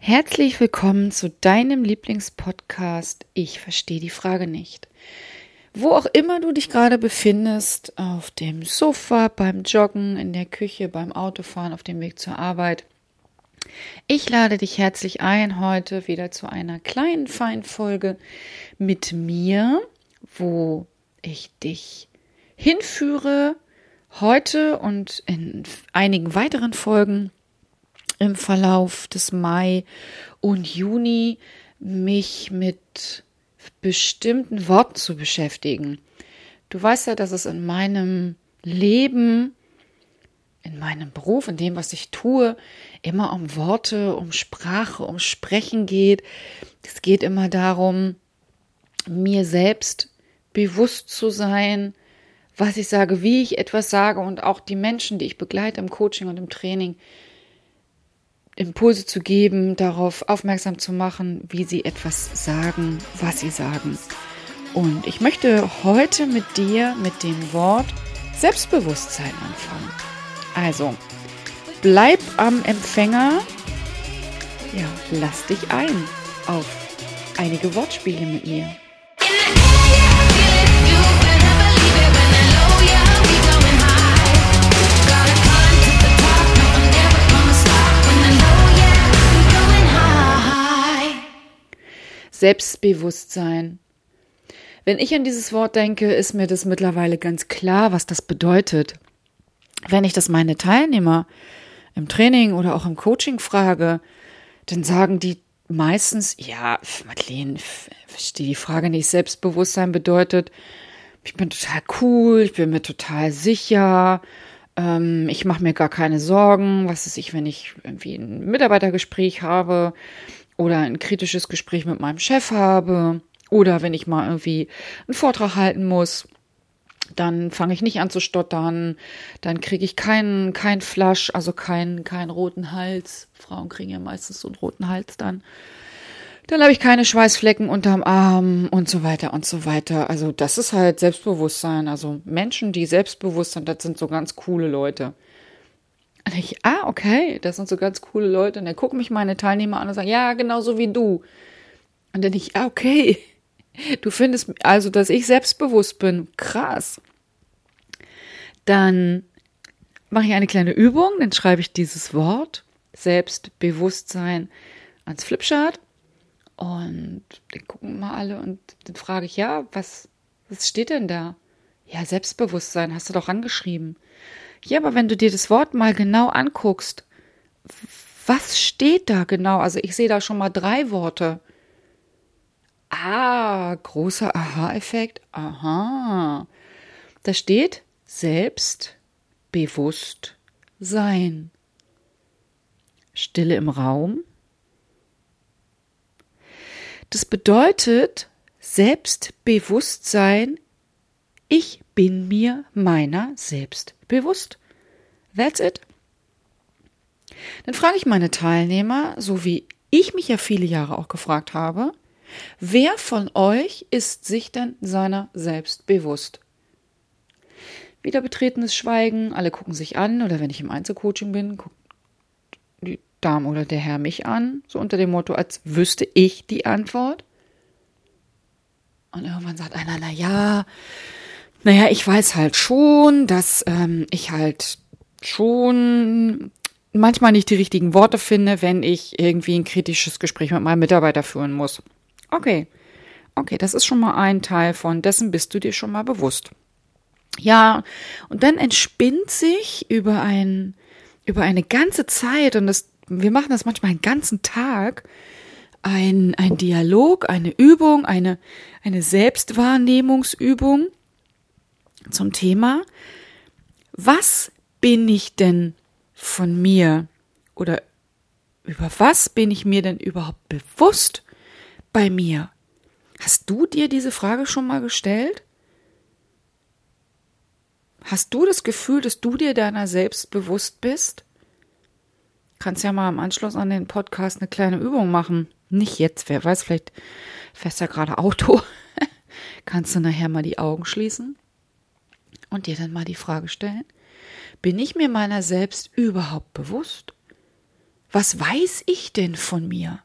Herzlich willkommen zu deinem Lieblingspodcast Ich verstehe die Frage nicht. Wo auch immer du dich gerade befindest, auf dem Sofa, beim Joggen, in der Küche, beim Autofahren, auf dem Weg zur Arbeit. Ich lade dich herzlich ein, heute wieder zu einer kleinen Feinfolge mit mir, wo ich dich hinführe, heute und in einigen weiteren Folgen im Verlauf des Mai und Juni mich mit bestimmten Worten zu beschäftigen. Du weißt ja, dass es in meinem Leben, in meinem Beruf, in dem, was ich tue, immer um Worte, um Sprache, um Sprechen geht. Es geht immer darum, mir selbst bewusst zu sein, was ich sage, wie ich etwas sage und auch die Menschen, die ich begleite im Coaching und im Training, Impulse zu geben, darauf aufmerksam zu machen, wie sie etwas sagen, was sie sagen. Und ich möchte heute mit dir mit dem Wort Selbstbewusstsein anfangen. Also, bleib am Empfänger. Ja, lass dich ein auf einige Wortspiele mit mir. Selbstbewusstsein. Wenn ich an dieses Wort denke, ist mir das mittlerweile ganz klar, was das bedeutet. Wenn ich das meine Teilnehmer im Training oder auch im Coaching frage, dann sagen die meistens, ja, Madeleine, verstehe die Frage nicht. Selbstbewusstsein bedeutet, ich bin total cool, ich bin mir total sicher, ähm, ich mache mir gar keine Sorgen, was ist ich, wenn ich irgendwie ein Mitarbeitergespräch habe oder ein kritisches Gespräch mit meinem Chef habe oder wenn ich mal irgendwie einen Vortrag halten muss, dann fange ich nicht an zu stottern, dann kriege ich keinen kein Flasch, also keinen keinen roten Hals. Frauen kriegen ja meistens so einen roten Hals dann. Dann habe ich keine Schweißflecken unterm Arm und so weiter und so weiter. Also das ist halt Selbstbewusstsein. Also Menschen, die selbstbewusst sind, das sind so ganz coole Leute. Und ich, ah, okay, das sind so ganz coole Leute. Und dann gucken mich meine Teilnehmer an und sagen, ja, genauso wie du. Und dann ich, ah, okay. Du findest also, dass ich selbstbewusst bin. Krass. Dann mache ich eine kleine Übung, dann schreibe ich dieses Wort Selbstbewusstsein ans Flipchart und dann gucken mal alle und dann frage ich, ja, was, was steht denn da? Ja, Selbstbewusstsein, hast du doch angeschrieben. Ja, aber wenn du dir das Wort mal genau anguckst, was steht da genau? Also ich sehe da schon mal drei Worte. Ah, großer Aha-Effekt. Aha. Da steht selbstbewusst sein. Stille im Raum. Das bedeutet Selbstbewusstsein. Ich bin mir meiner selbst bewusst. That's it. Dann frage ich meine Teilnehmer, so wie ich mich ja viele Jahre auch gefragt habe, wer von euch ist sich denn seiner selbst bewusst? Wieder betretenes Schweigen, alle gucken sich an oder wenn ich im Einzelcoaching bin, guckt die Dame oder der Herr mich an, so unter dem Motto, als wüsste ich die Antwort. Und irgendwann sagt einer, na ja, naja, ich weiß halt schon, dass ähm, ich halt schon manchmal nicht die richtigen Worte finde, wenn ich irgendwie ein kritisches Gespräch mit meinem Mitarbeiter führen muss. Okay. Okay, das ist schon mal ein Teil von dessen bist du dir schon mal bewusst. Ja, und dann entspinnt sich über ein, über eine ganze Zeit, und das, wir machen das manchmal einen ganzen Tag, ein, ein Dialog, eine Übung, eine, eine Selbstwahrnehmungsübung zum Thema, was bin ich denn von mir oder über was bin ich mir denn überhaupt bewusst bei mir? Hast du dir diese Frage schon mal gestellt? Hast du das Gefühl, dass du dir deiner selbst bewusst bist? Kannst ja mal im Anschluss an den Podcast eine kleine Übung machen. Nicht jetzt, wer weiß, vielleicht fährst du ja gerade Auto. Kannst du nachher mal die Augen schließen und dir dann mal die Frage stellen, bin ich mir meiner selbst überhaupt bewusst? Was weiß ich denn von mir?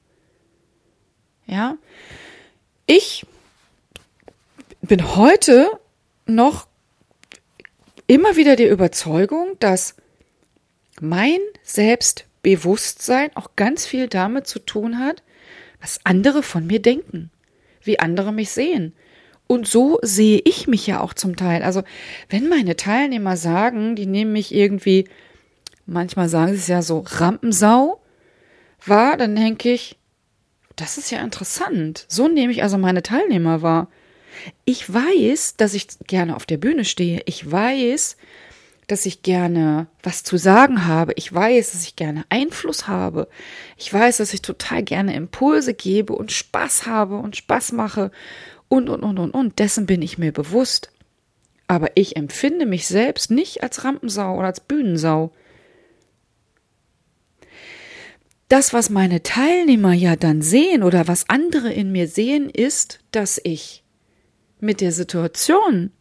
Ja, ich bin heute noch immer wieder der Überzeugung, dass mein Selbstbewusstsein auch ganz viel damit zu tun hat, was andere von mir denken, wie andere mich sehen. Und so sehe ich mich ja auch zum Teil. Also, wenn meine Teilnehmer sagen, die nehmen mich irgendwie, manchmal sagen sie es ja so, Rampensau wahr, dann denke ich, das ist ja interessant. So nehme ich also meine Teilnehmer wahr. Ich weiß, dass ich gerne auf der Bühne stehe. Ich weiß, dass ich gerne was zu sagen habe. Ich weiß, dass ich gerne Einfluss habe. Ich weiß, dass ich total gerne Impulse gebe und Spaß habe und Spaß mache und, und, und, und, und. Dessen bin ich mir bewusst. Aber ich empfinde mich selbst nicht als Rampensau oder als Bühnensau. Das, was meine Teilnehmer ja dann sehen oder was andere in mir sehen, ist, dass ich mit der Situation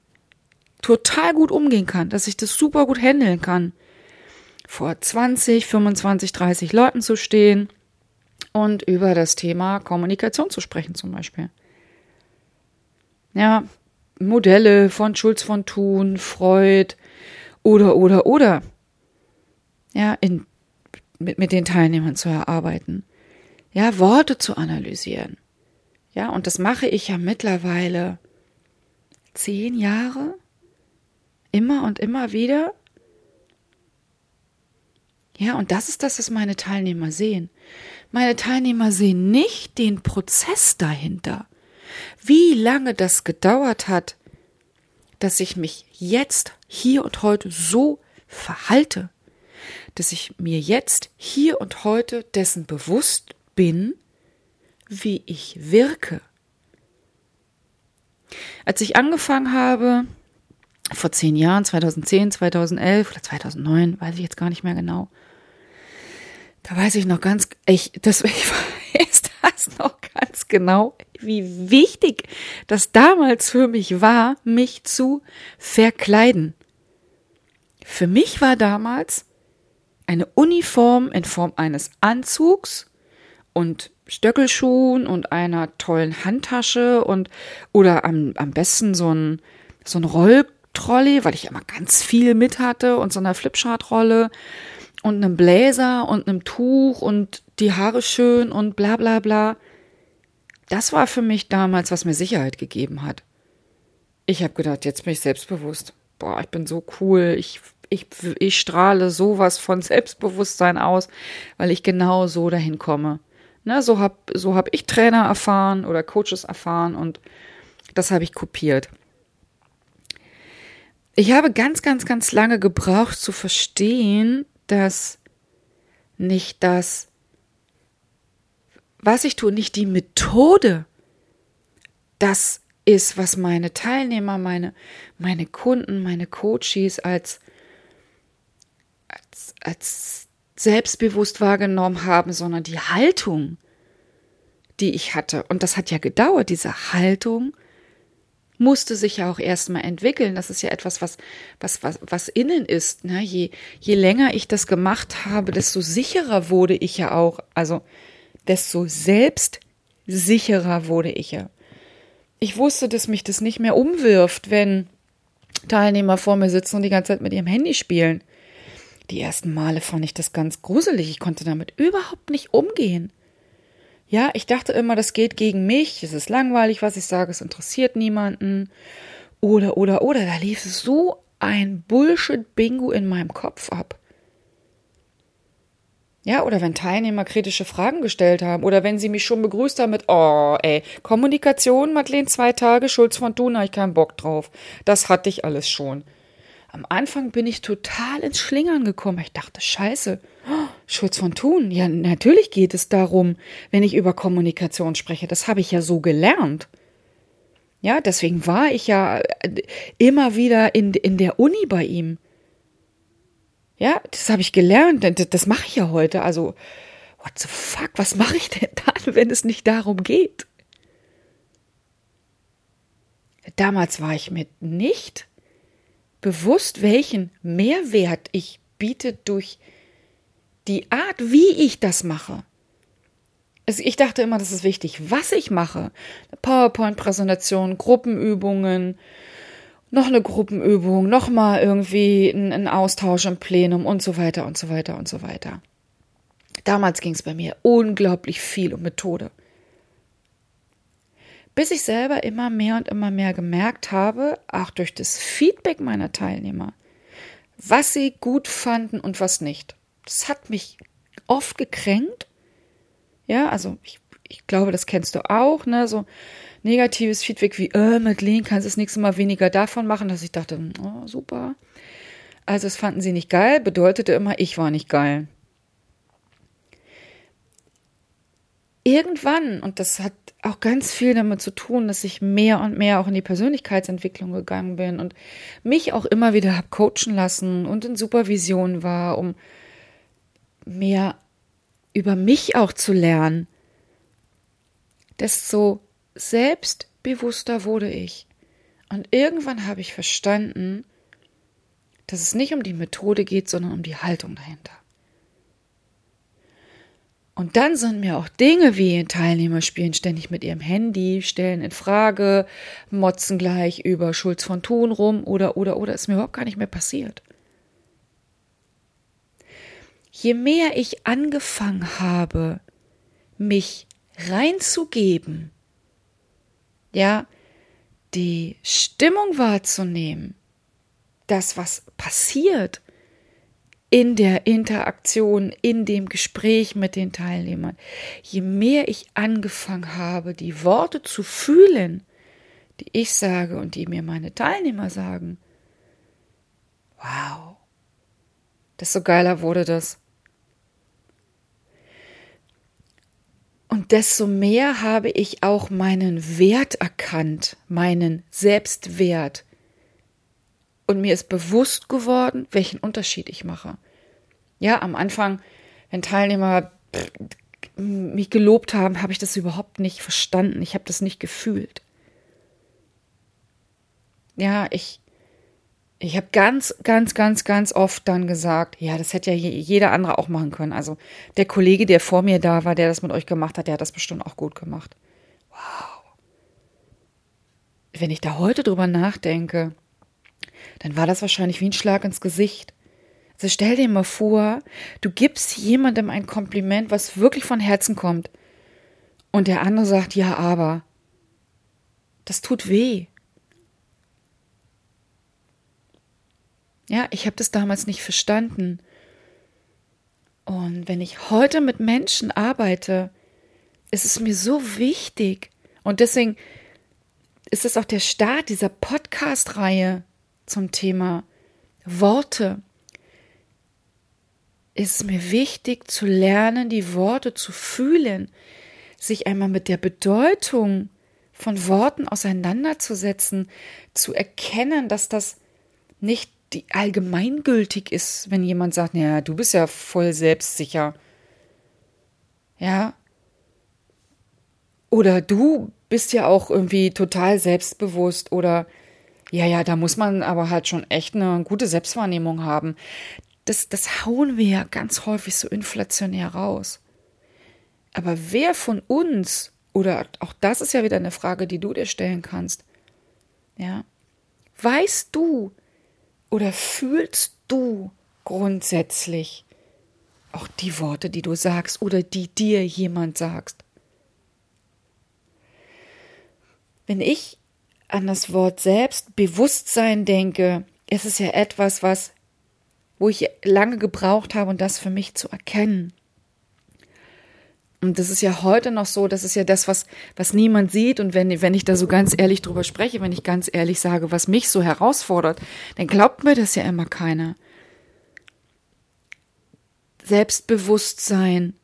total gut umgehen kann, dass ich das super gut handeln kann. Vor 20, 25, 30 Leuten zu stehen und über das Thema Kommunikation zu sprechen zum Beispiel. Ja, Modelle von Schulz von Thun, Freud oder, oder, oder. Ja, in, mit, mit den Teilnehmern zu erarbeiten. Ja, Worte zu analysieren. Ja, und das mache ich ja mittlerweile zehn Jahre, immer und immer wieder. Ja, und das ist das, was meine Teilnehmer sehen. Meine Teilnehmer sehen nicht den Prozess dahinter. Wie lange das gedauert hat, dass ich mich jetzt, hier und heute so verhalte, dass ich mir jetzt, hier und heute dessen bewusst bin, wie ich wirke. Als ich angefangen habe, vor zehn Jahren, 2010, 2011 oder 2009, weiß ich jetzt gar nicht mehr genau, da weiß ich noch ganz, ich, das, ich weiß noch ganz genau, wie wichtig das damals für mich war, mich zu verkleiden. Für mich war damals eine Uniform in Form eines Anzugs und Stöckelschuhen und einer tollen Handtasche und oder am, am besten so ein, so ein Rolltrolley, weil ich immer ganz viel mit hatte und so einer Flipchart-Rolle und einem Bläser und einem Tuch und die Haare schön und bla bla bla. Das war für mich damals, was mir Sicherheit gegeben hat. Ich habe gedacht, jetzt bin ich selbstbewusst. Boah, ich bin so cool. Ich, ich, ich strahle sowas von Selbstbewusstsein aus, weil ich genau so dahin komme. Ne, so habe so hab ich Trainer erfahren oder Coaches erfahren und das habe ich kopiert. Ich habe ganz, ganz, ganz lange gebraucht zu verstehen, dass nicht das, was ich tue, nicht die Methode, das ist, was meine Teilnehmer, meine, meine Kunden, meine Coaches als, als, als selbstbewusst wahrgenommen haben, sondern die Haltung, die ich hatte. Und das hat ja gedauert. Diese Haltung musste sich ja auch erstmal entwickeln. Das ist ja etwas, was, was, was, was innen ist. Ne? Je, je länger ich das gemacht habe, desto sicherer wurde ich ja auch. Also, desto selbstsicherer wurde ich ja. Ich wusste, dass mich das nicht mehr umwirft, wenn Teilnehmer vor mir sitzen und die ganze Zeit mit ihrem Handy spielen. Die ersten Male fand ich das ganz gruselig. Ich konnte damit überhaupt nicht umgehen. Ja, ich dachte immer, das geht gegen mich. Es ist langweilig, was ich sage. Es interessiert niemanden. Oder, oder, oder. Da lief so ein Bullshit-Bingo in meinem Kopf ab. Ja, oder wenn Teilnehmer kritische Fragen gestellt haben oder wenn sie mich schon begrüßt haben mit, oh, ey, Kommunikation, Madeleine, zwei Tage, Schulz von Thun, ich keinen Bock drauf. Das hatte ich alles schon. Am Anfang bin ich total ins Schlingern gekommen. Ich dachte, scheiße, Schulz von Thun. Ja, natürlich geht es darum, wenn ich über Kommunikation spreche. Das habe ich ja so gelernt. Ja, deswegen war ich ja äh, immer wieder in, in der Uni bei ihm. Ja, das habe ich gelernt. Das, das mache ich ja heute. Also, what the fuck, was mache ich denn dann, wenn es nicht darum geht? Damals war ich mit nicht bewusst, welchen Mehrwert ich biete durch die Art, wie ich das mache. Also ich dachte immer, das ist wichtig, was ich mache. PowerPoint-Präsentation, Gruppenübungen, noch eine Gruppenübung, noch mal irgendwie ein Austausch im Plenum und so weiter und so weiter und so weiter. Damals ging es bei mir unglaublich viel um Methode. Bis ich selber immer mehr und immer mehr gemerkt habe, auch durch das Feedback meiner Teilnehmer, was sie gut fanden und was nicht. Das hat mich oft gekränkt. Ja, also ich, ich glaube, das kennst du auch, ne? So negatives Feedback wie, äh, Madeleine, kannst du das nächste Mal weniger davon machen, dass ich dachte, oh, super. Also es fanden sie nicht geil, bedeutete immer, ich war nicht geil. Irgendwann, und das hat auch ganz viel damit zu tun, dass ich mehr und mehr auch in die Persönlichkeitsentwicklung gegangen bin und mich auch immer wieder hab coachen lassen und in Supervision war, um mehr über mich auch zu lernen, desto selbstbewusster wurde ich. Und irgendwann habe ich verstanden, dass es nicht um die Methode geht, sondern um die Haltung dahinter. Und dann sind mir auch Dinge wie Teilnehmer spielen ständig mit ihrem Handy, stellen in Frage, motzen gleich über Schulz von Thun rum oder, oder, oder, ist mir überhaupt gar nicht mehr passiert. Je mehr ich angefangen habe, mich reinzugeben, ja, die Stimmung wahrzunehmen, das, was passiert in der Interaktion, in dem Gespräch mit den Teilnehmern. Je mehr ich angefangen habe, die Worte zu fühlen, die ich sage und die mir meine Teilnehmer sagen, wow, desto geiler wurde das. Und desto mehr habe ich auch meinen Wert erkannt, meinen Selbstwert. Und mir ist bewusst geworden, welchen Unterschied ich mache. Ja, am Anfang, wenn Teilnehmer mich gelobt haben, habe ich das überhaupt nicht verstanden. Ich habe das nicht gefühlt. Ja, ich ich habe ganz, ganz, ganz, ganz oft dann gesagt, ja, das hätte ja jeder andere auch machen können. Also der Kollege, der vor mir da war, der das mit euch gemacht hat, der hat das bestimmt auch gut gemacht. Wow. Wenn ich da heute drüber nachdenke, dann war das wahrscheinlich wie ein Schlag ins Gesicht. Also stell dir mal vor, du gibst jemandem ein Kompliment, was wirklich von Herzen kommt. Und der andere sagt, ja, aber. Das tut weh. Ja, ich habe das damals nicht verstanden. Und wenn ich heute mit Menschen arbeite, ist es mir so wichtig. Und deswegen ist es auch der Start dieser Podcast-Reihe zum Thema Worte. Ist es mir wichtig zu lernen, die Worte zu fühlen, sich einmal mit der Bedeutung von Worten auseinanderzusetzen, zu erkennen, dass das nicht die allgemeingültig ist, wenn jemand sagt, ja, du bist ja voll selbstsicher. Ja. Oder du bist ja auch irgendwie total selbstbewusst oder ja, ja, da muss man aber halt schon echt eine gute Selbstwahrnehmung haben. Das, das hauen wir ja ganz häufig so inflationär raus. Aber wer von uns, oder auch das ist ja wieder eine Frage, die du dir stellen kannst, ja, weißt du, oder fühlst du grundsätzlich auch die Worte, die du sagst oder die dir jemand sagst? Wenn ich an das Wort Selbstbewusstsein denke, ist es ja etwas, was, wo ich lange gebraucht habe, um das für mich zu erkennen. Und das ist ja heute noch so, das ist ja das, was, was niemand sieht. Und wenn, wenn ich da so ganz ehrlich drüber spreche, wenn ich ganz ehrlich sage, was mich so herausfordert, dann glaubt mir das ja immer keiner. Selbstbewusstsein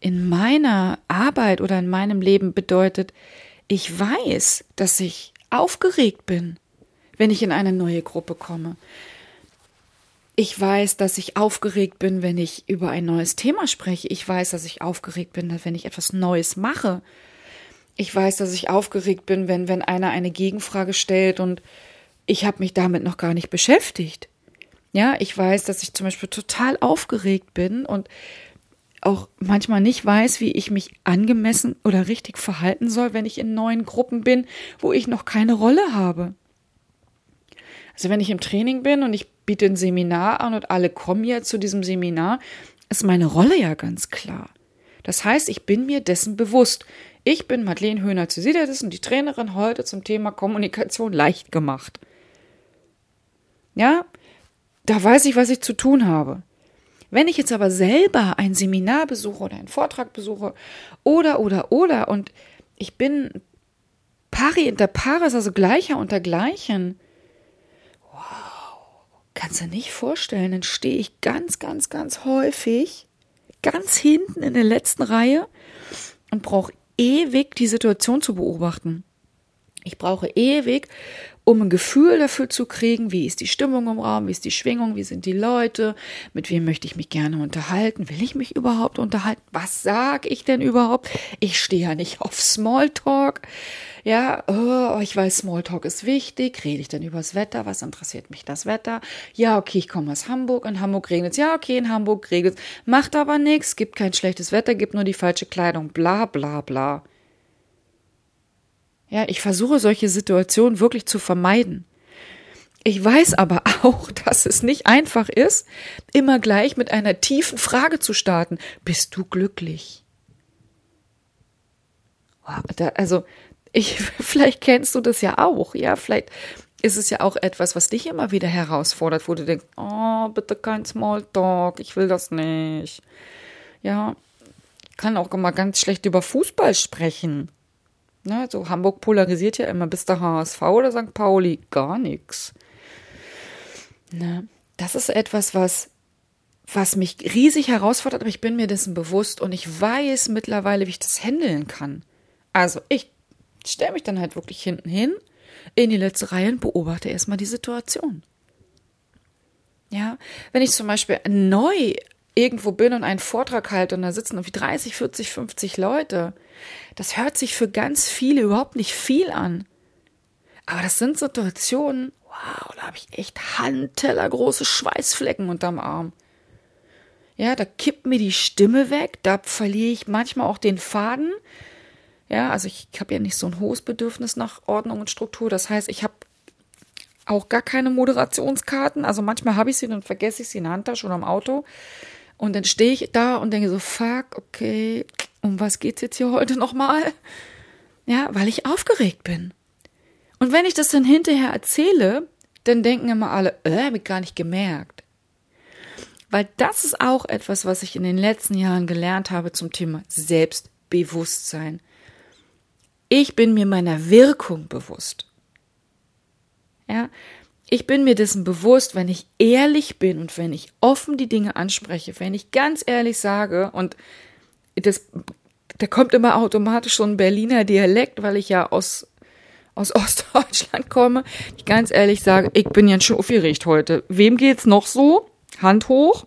in meiner Arbeit oder in meinem Leben bedeutet, ich weiß, dass ich aufgeregt bin, wenn ich in eine neue Gruppe komme. Ich weiß, dass ich aufgeregt bin, wenn ich über ein neues Thema spreche. Ich weiß, dass ich aufgeregt bin, wenn ich etwas Neues mache. Ich weiß, dass ich aufgeregt bin, wenn, wenn einer eine Gegenfrage stellt und ich habe mich damit noch gar nicht beschäftigt. Ja, ich weiß, dass ich zum Beispiel total aufgeregt bin und auch manchmal nicht weiß, wie ich mich angemessen oder richtig verhalten soll, wenn ich in neuen Gruppen bin, wo ich noch keine Rolle habe. Also wenn ich im Training bin und ich biete ein Seminar an und alle kommen ja zu diesem Seminar, ist meine Rolle ja ganz klar. Das heißt, ich bin mir dessen bewusst. Ich bin Madeleine Höhner-Zusiderdis und die Trainerin heute zum Thema Kommunikation leicht gemacht. Ja, da weiß ich, was ich zu tun habe. Wenn ich jetzt aber selber ein Seminar besuche oder einen Vortrag besuche oder, oder, oder und ich bin pari inter pares, also gleicher unter gleichen, kannst du nicht vorstellen, dann stehe ich ganz, ganz, ganz häufig ganz hinten in der letzten Reihe und brauche ewig die Situation zu beobachten. Ich brauche ewig, um ein Gefühl dafür zu kriegen, wie ist die Stimmung im Raum, wie ist die Schwingung, wie sind die Leute, mit wem möchte ich mich gerne unterhalten, will ich mich überhaupt unterhalten, was sag ich denn überhaupt? Ich stehe ja nicht auf Smalltalk. Ja, oh, ich weiß, Smalltalk ist wichtig. Rede ich denn übers Wetter? Was interessiert mich das Wetter? Ja, okay, ich komme aus Hamburg. In Hamburg regnet es. Ja, okay, in Hamburg regnet es. Macht aber nichts. Gibt kein schlechtes Wetter, gibt nur die falsche Kleidung. Bla, bla, bla. Ja, ich versuche solche Situationen wirklich zu vermeiden. Ich weiß aber auch, dass es nicht einfach ist, immer gleich mit einer tiefen Frage zu starten. Bist du glücklich? Also, ich, vielleicht kennst du das ja auch, ja, vielleicht ist es ja auch etwas, was dich immer wieder herausfordert, wo du denkst, oh, bitte kein Smalltalk, ich will das nicht. Ja, kann auch immer ganz schlecht über Fußball sprechen. Ne, so Hamburg polarisiert ja immer, bis der HSV oder St. Pauli, gar nichts. Ne, das ist etwas, was, was mich riesig herausfordert, aber ich bin mir dessen bewusst und ich weiß mittlerweile, wie ich das handeln kann. Also ich stelle mich dann halt wirklich hinten hin in die letzte Reihe und beobachte erstmal die Situation. Ja, wenn ich zum Beispiel neu irgendwo bin und einen Vortrag halte und da sitzen irgendwie 30, 40, 50 Leute, das hört sich für ganz viele überhaupt nicht viel an. Aber das sind Situationen, wow, da habe ich echt handtellergroße Schweißflecken unterm Arm. Ja, da kippt mir die Stimme weg, da verliere ich manchmal auch den Faden. Ja, also ich habe ja nicht so ein hohes Bedürfnis nach Ordnung und Struktur. Das heißt, ich habe auch gar keine Moderationskarten. Also manchmal habe ich sie, dann vergesse ich sie in der Handtasche oder im Auto. Und dann stehe ich da und denke so, fuck, okay, um was geht's jetzt hier heute nochmal? Ja, weil ich aufgeregt bin. Und wenn ich das dann hinterher erzähle, dann denken immer alle, äh, hab ich gar nicht gemerkt. Weil das ist auch etwas, was ich in den letzten Jahren gelernt habe zum Thema Selbstbewusstsein. Ich bin mir meiner Wirkung bewusst. Ja, ich bin mir dessen bewusst, wenn ich ehrlich bin und wenn ich offen die Dinge anspreche, wenn ich ganz ehrlich sage und das, da kommt immer automatisch so ein Berliner Dialekt, weil ich ja aus, aus Ostdeutschland komme. Ich ganz ehrlich sage, ich bin ja schon aufgeregt heute. Wem geht's noch so? Hand hoch.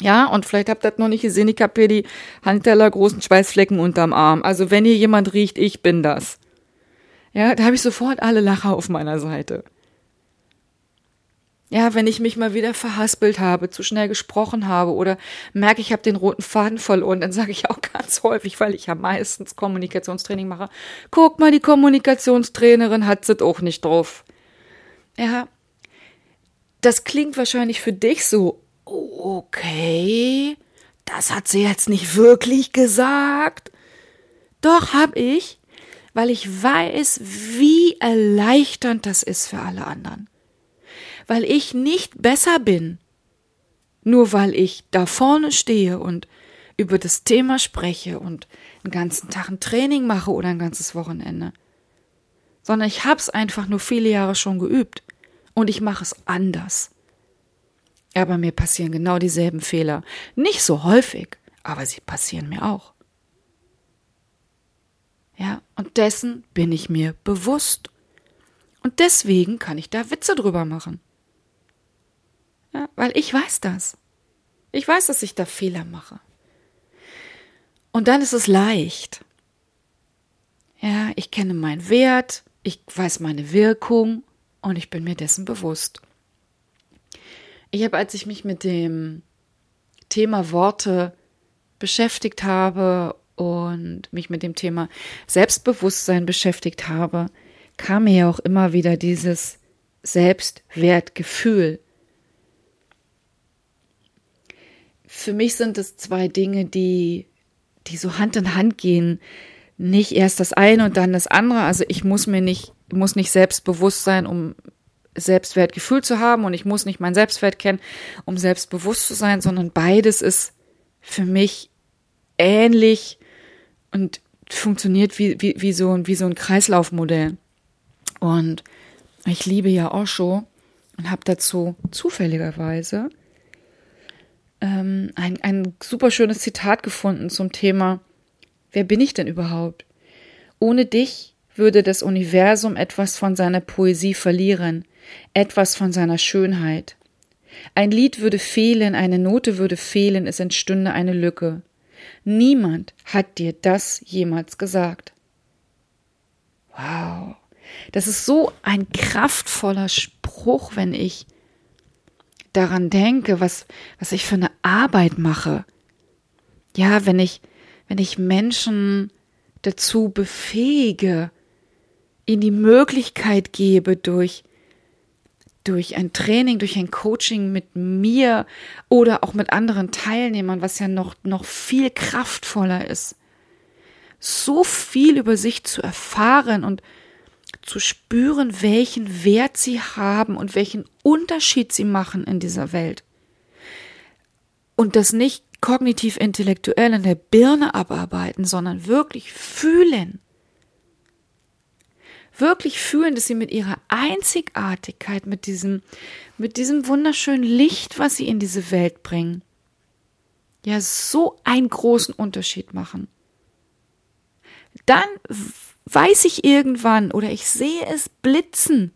Ja, und vielleicht habt ihr das noch nicht gesehen, ich habe hier die Handteller großen Schweißflecken unterm Arm. Also wenn hier jemand riecht, ich bin das. Ja, da habe ich sofort alle Lacher auf meiner Seite. Ja, wenn ich mich mal wieder verhaspelt habe, zu schnell gesprochen habe oder merke, ich habe den roten Faden verloren, dann sage ich auch ganz häufig, weil ich ja meistens Kommunikationstraining mache, guck mal, die Kommunikationstrainerin hat es auch nicht drauf. Ja, das klingt wahrscheinlich für dich so, okay, das hat sie jetzt nicht wirklich gesagt. Doch hab ich, weil ich weiß, wie erleichternd das ist für alle anderen weil ich nicht besser bin, nur weil ich da vorne stehe und über das Thema spreche und einen ganzen Tag ein Training mache oder ein ganzes Wochenende, sondern ich hab's einfach nur viele Jahre schon geübt und ich mache es anders. Aber mir passieren genau dieselben Fehler. Nicht so häufig, aber sie passieren mir auch. Ja, und dessen bin ich mir bewusst. Und deswegen kann ich da Witze drüber machen. Ja, weil ich weiß das. Ich weiß, dass ich da Fehler mache. Und dann ist es leicht. Ja, ich kenne meinen Wert, ich weiß meine Wirkung und ich bin mir dessen bewusst. Ich habe, als ich mich mit dem Thema Worte beschäftigt habe und mich mit dem Thema Selbstbewusstsein beschäftigt habe, kam mir ja auch immer wieder dieses Selbstwertgefühl. Für mich sind es zwei Dinge, die, die so Hand in Hand gehen. Nicht erst das eine und dann das andere. Also ich muss mir nicht, muss nicht selbstbewusst sein, um Selbstwertgefühl zu haben und ich muss nicht mein Selbstwert kennen, um selbstbewusst zu sein, sondern beides ist für mich ähnlich und funktioniert wie, wie, wie, so, wie so ein Kreislaufmodell. Und ich liebe ja Osho und habe dazu zufälligerweise ähm, ein, ein super schönes Zitat gefunden zum Thema, wer bin ich denn überhaupt? Ohne dich würde das Universum etwas von seiner Poesie verlieren, etwas von seiner Schönheit. Ein Lied würde fehlen, eine Note würde fehlen, es entstünde eine Lücke. Niemand hat dir das jemals gesagt. Wow. Das ist so ein kraftvoller Spruch, wenn ich daran denke, was, was ich für eine Arbeit mache. Ja, wenn ich, wenn ich Menschen dazu befähige, ihnen die Möglichkeit gebe, durch durch ein Training, durch ein Coaching mit mir oder auch mit anderen Teilnehmern, was ja noch, noch viel kraftvoller ist, so viel über sich zu erfahren und zu spüren, welchen Wert sie haben und welchen Unterschied sie machen in dieser Welt. Und das nicht kognitiv intellektuell in der Birne abarbeiten, sondern wirklich fühlen wirklich fühlen, dass sie mit ihrer Einzigartigkeit, mit diesem, mit diesem wunderschönen Licht, was sie in diese Welt bringen, ja so einen großen Unterschied machen. Dann weiß ich irgendwann oder ich sehe es blitzen,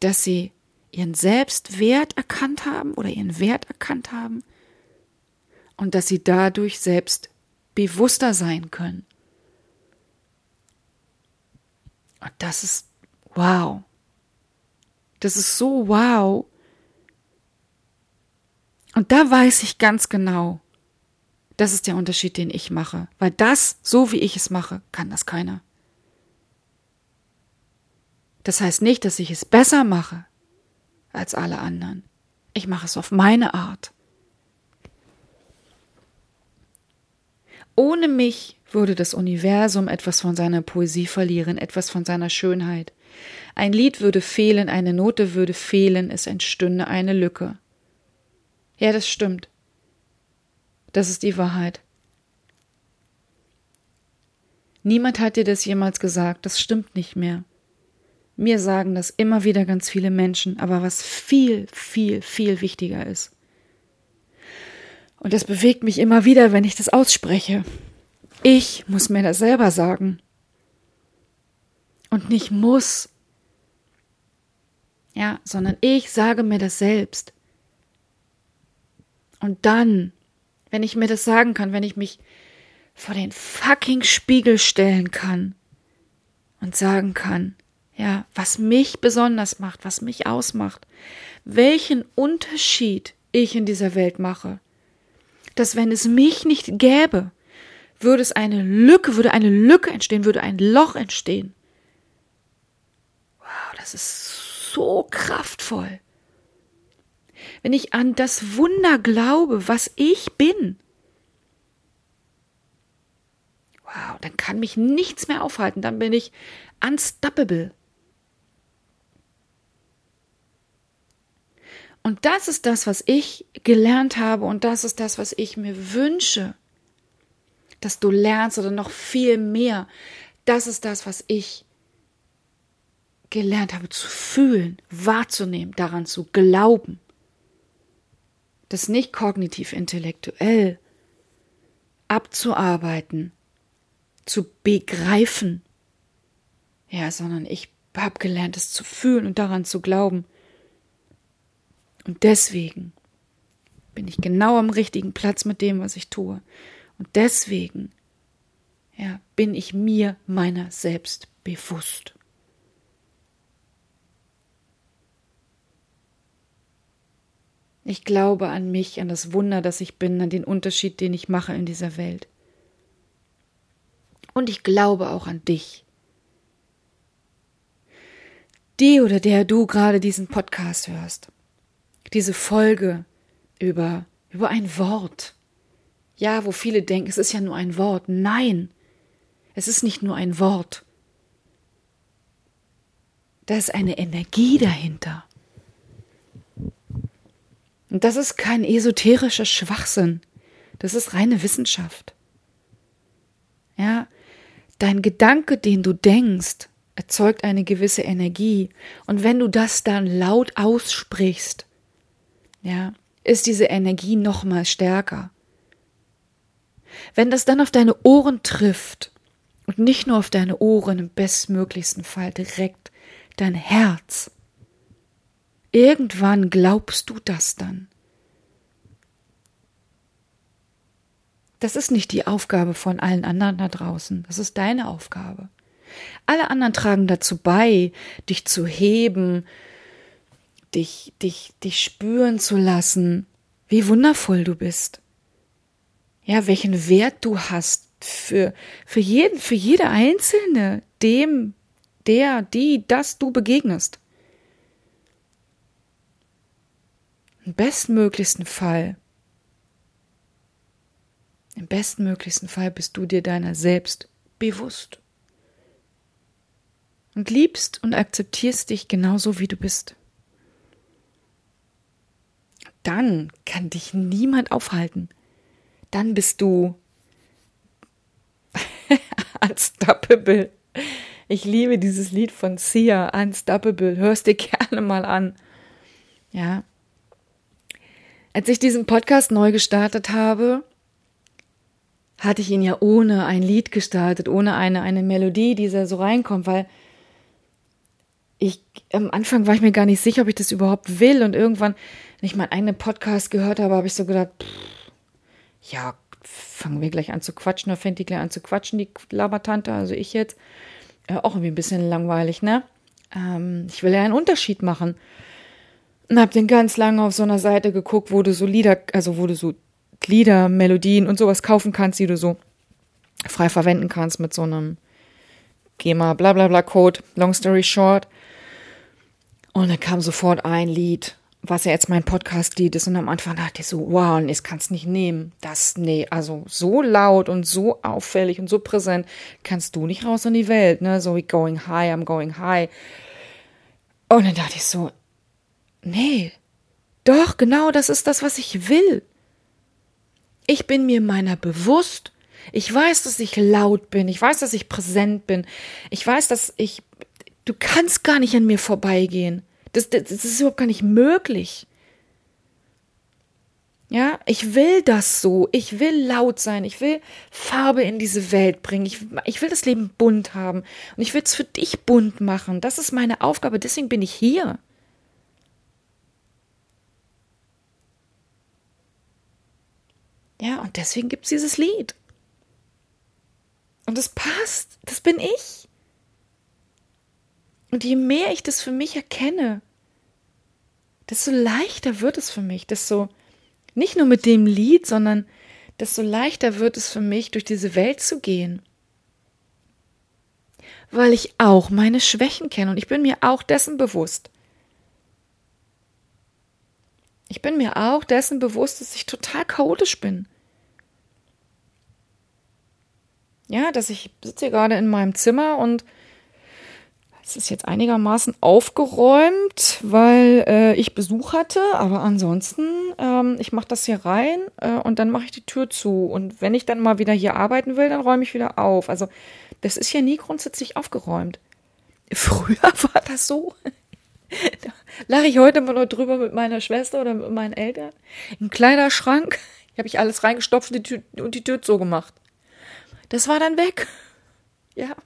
dass sie ihren Selbstwert erkannt haben oder ihren Wert erkannt haben und dass sie dadurch selbst bewusster sein können. Und das ist wow. Das ist so wow. Und da weiß ich ganz genau, das ist der Unterschied, den ich mache. Weil das, so wie ich es mache, kann das keiner. Das heißt nicht, dass ich es besser mache als alle anderen. Ich mache es auf meine Art. Ohne mich würde das Universum etwas von seiner Poesie verlieren, etwas von seiner Schönheit. Ein Lied würde fehlen, eine Note würde fehlen, es entstünde eine Lücke. Ja, das stimmt. Das ist die Wahrheit. Niemand hat dir das jemals gesagt, das stimmt nicht mehr. Mir sagen das immer wieder ganz viele Menschen, aber was viel, viel, viel wichtiger ist. Und das bewegt mich immer wieder, wenn ich das ausspreche. Ich muss mir das selber sagen. Und nicht muss. Ja, sondern ich sage mir das selbst. Und dann, wenn ich mir das sagen kann, wenn ich mich vor den fucking Spiegel stellen kann und sagen kann, ja, was mich besonders macht, was mich ausmacht, welchen Unterschied ich in dieser Welt mache, dass wenn es mich nicht gäbe, würde es eine Lücke, würde eine Lücke entstehen, würde ein Loch entstehen. Wow, das ist so kraftvoll. Wenn ich an das Wunder glaube, was ich bin, wow, dann kann mich nichts mehr aufhalten, dann bin ich unstoppable. Und das ist das, was ich gelernt habe und das ist das, was ich mir wünsche dass du lernst oder noch viel mehr. Das ist das, was ich gelernt habe zu fühlen, wahrzunehmen, daran zu glauben. Das nicht kognitiv intellektuell abzuarbeiten, zu begreifen. Ja, sondern ich habe gelernt, es zu fühlen und daran zu glauben. Und deswegen bin ich genau am richtigen Platz mit dem, was ich tue. Und deswegen ja, bin ich mir meiner selbst bewusst. Ich glaube an mich, an das Wunder, das ich bin, an den Unterschied, den ich mache in dieser Welt. Und ich glaube auch an dich. Die oder der du gerade diesen Podcast hörst. Diese Folge über, über ein Wort. Ja, wo viele denken, es ist ja nur ein Wort. Nein, es ist nicht nur ein Wort. Da ist eine Energie dahinter. Und das ist kein esoterischer Schwachsinn. Das ist reine Wissenschaft. Ja, dein Gedanke, den du denkst, erzeugt eine gewisse Energie. Und wenn du das dann laut aussprichst, ja, ist diese Energie noch mal stärker. Wenn das dann auf deine Ohren trifft und nicht nur auf deine Ohren im bestmöglichsten Fall direkt dein Herz, Irgendwann glaubst du das dann. Das ist nicht die Aufgabe von allen anderen da draußen, das ist deine Aufgabe. Alle anderen tragen dazu bei, dich zu heben, dich, dich, dich spüren zu lassen, wie wundervoll du bist. Ja, welchen Wert du hast für, für jeden, für jede Einzelne, dem, der, die, das du begegnest. Im bestmöglichsten Fall, im bestmöglichsten Fall bist du dir deiner selbst bewusst und liebst und akzeptierst dich genauso, wie du bist. Dann kann dich niemand aufhalten. Dann bist du unstoppable. Ich liebe dieses Lied von Sia, Unstoppable. Hörst dir gerne mal an. Ja, als ich diesen Podcast neu gestartet habe, hatte ich ihn ja ohne ein Lied gestartet, ohne eine, eine Melodie, die da so reinkommt, weil ich, am Anfang war ich mir gar nicht sicher, ob ich das überhaupt will und irgendwann, wenn ich meinen eigenen Podcast gehört habe, habe ich so gedacht, pff, ja, fangen wir gleich an zu quatschen, oder fängt die gleich an zu quatschen, die Labertante, also ich jetzt. Äh, auch irgendwie ein bisschen langweilig, ne? Ähm, ich will ja einen Unterschied machen. Und hab den ganz lange auf so einer Seite geguckt, wo du so Lieder, also wo du so Lieder, Melodien und sowas kaufen kannst, die du so frei verwenden kannst mit so einem GEMA bla bla bla Code, long story short. Und dann kam sofort ein Lied, was ja jetzt mein Podcast-Lied ist. Und am Anfang dachte ich so, wow, nee, das kannst nicht nehmen. Das, nee, also so laut und so auffällig und so präsent kannst du nicht raus in die Welt, ne? So wie Going High, I'm Going High. Und dann dachte ich so, Nee, doch, genau das ist das, was ich will. Ich bin mir meiner bewusst. Ich weiß, dass ich laut bin. Ich weiß, dass ich präsent bin. Ich weiß, dass ich. Du kannst gar nicht an mir vorbeigehen. Das, das, das ist überhaupt gar nicht möglich. Ja, ich will das so. Ich will laut sein. Ich will Farbe in diese Welt bringen. Ich, ich will das Leben bunt haben. Und ich will es für dich bunt machen. Das ist meine Aufgabe. Deswegen bin ich hier. Ja, und deswegen gibt es dieses Lied. Und es passt. Das bin ich. Und je mehr ich das für mich erkenne, desto leichter wird es für mich, desto nicht nur mit dem Lied, sondern desto leichter wird es für mich, durch diese Welt zu gehen. Weil ich auch meine Schwächen kenne und ich bin mir auch dessen bewusst. Ich bin mir auch dessen bewusst, dass ich total chaotisch bin. Ja, dass ich sitze hier gerade in meinem Zimmer und es ist jetzt einigermaßen aufgeräumt, weil äh, ich Besuch hatte, aber ansonsten, ähm, ich mache das hier rein äh, und dann mache ich die Tür zu. Und wenn ich dann mal wieder hier arbeiten will, dann räume ich wieder auf. Also das ist hier nie grundsätzlich aufgeräumt. Früher war das so. da lache ich heute mal noch drüber mit meiner Schwester oder mit meinen Eltern. Im Kleiderschrank habe ich alles reingestopft und die Tür, und die Tür zugemacht. Das war dann weg. Ja.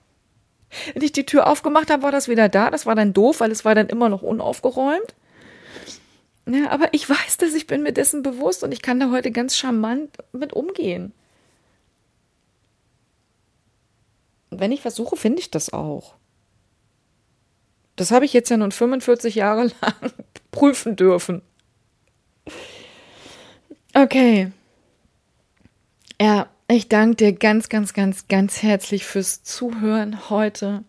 Wenn ich die Tür aufgemacht habe, war das wieder da. Das war dann doof, weil es war dann immer noch unaufgeräumt. Ja, aber ich weiß, dass ich bin mir dessen bewusst und ich kann da heute ganz charmant mit umgehen. Und wenn ich versuche, finde ich das auch. Das habe ich jetzt ja nun 45 Jahre lang prüfen dürfen. Okay. Ja, ich danke dir ganz, ganz, ganz, ganz herzlich fürs Zuhören heute.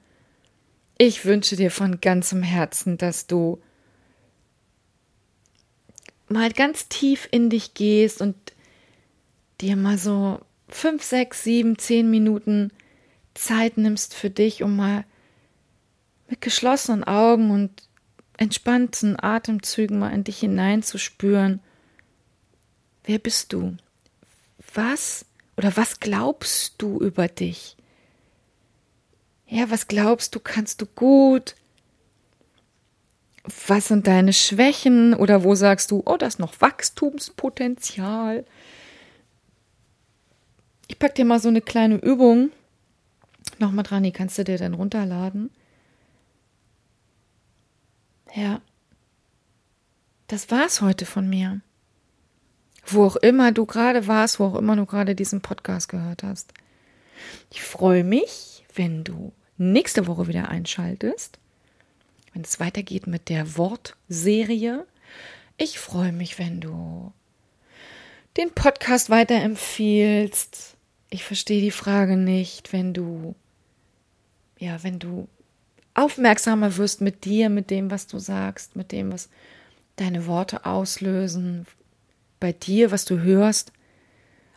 Ich wünsche dir von ganzem Herzen, dass du mal ganz tief in dich gehst und dir mal so fünf, sechs, sieben, zehn Minuten Zeit nimmst für dich, um mal mit geschlossenen Augen und entspannten Atemzügen mal in dich hineinzuspüren. Wer bist du? Was oder was glaubst du über dich? Ja, was glaubst du, kannst du gut? Was sind deine Schwächen oder wo sagst du, oh, da ist noch Wachstumspotenzial? Ich pack dir mal so eine kleine Übung nochmal dran, die kannst du dir dann runterladen. Ja. Das war's heute von mir. Wo auch immer du gerade warst, wo auch immer du gerade diesen Podcast gehört hast. Ich freue mich, wenn du nächste Woche wieder einschaltest, wenn es weitergeht mit der Wortserie. Ich freue mich, wenn du den Podcast weiterempfiehlst. Ich verstehe die Frage nicht, wenn du, ja, wenn du aufmerksamer wirst mit dir, mit dem, was du sagst, mit dem, was deine Worte auslösen, bei dir, was du hörst,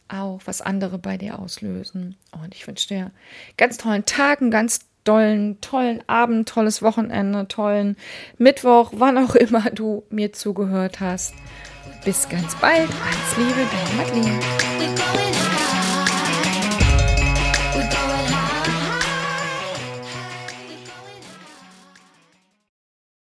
auch was andere bei dir auslösen. Und ich wünsche dir ganz tollen Tag, einen ganz tollen, tollen Abend, tolles Wochenende, tollen Mittwoch, wann auch immer du mir zugehört hast. Bis ganz bald. Alles Liebe, deine Madeline.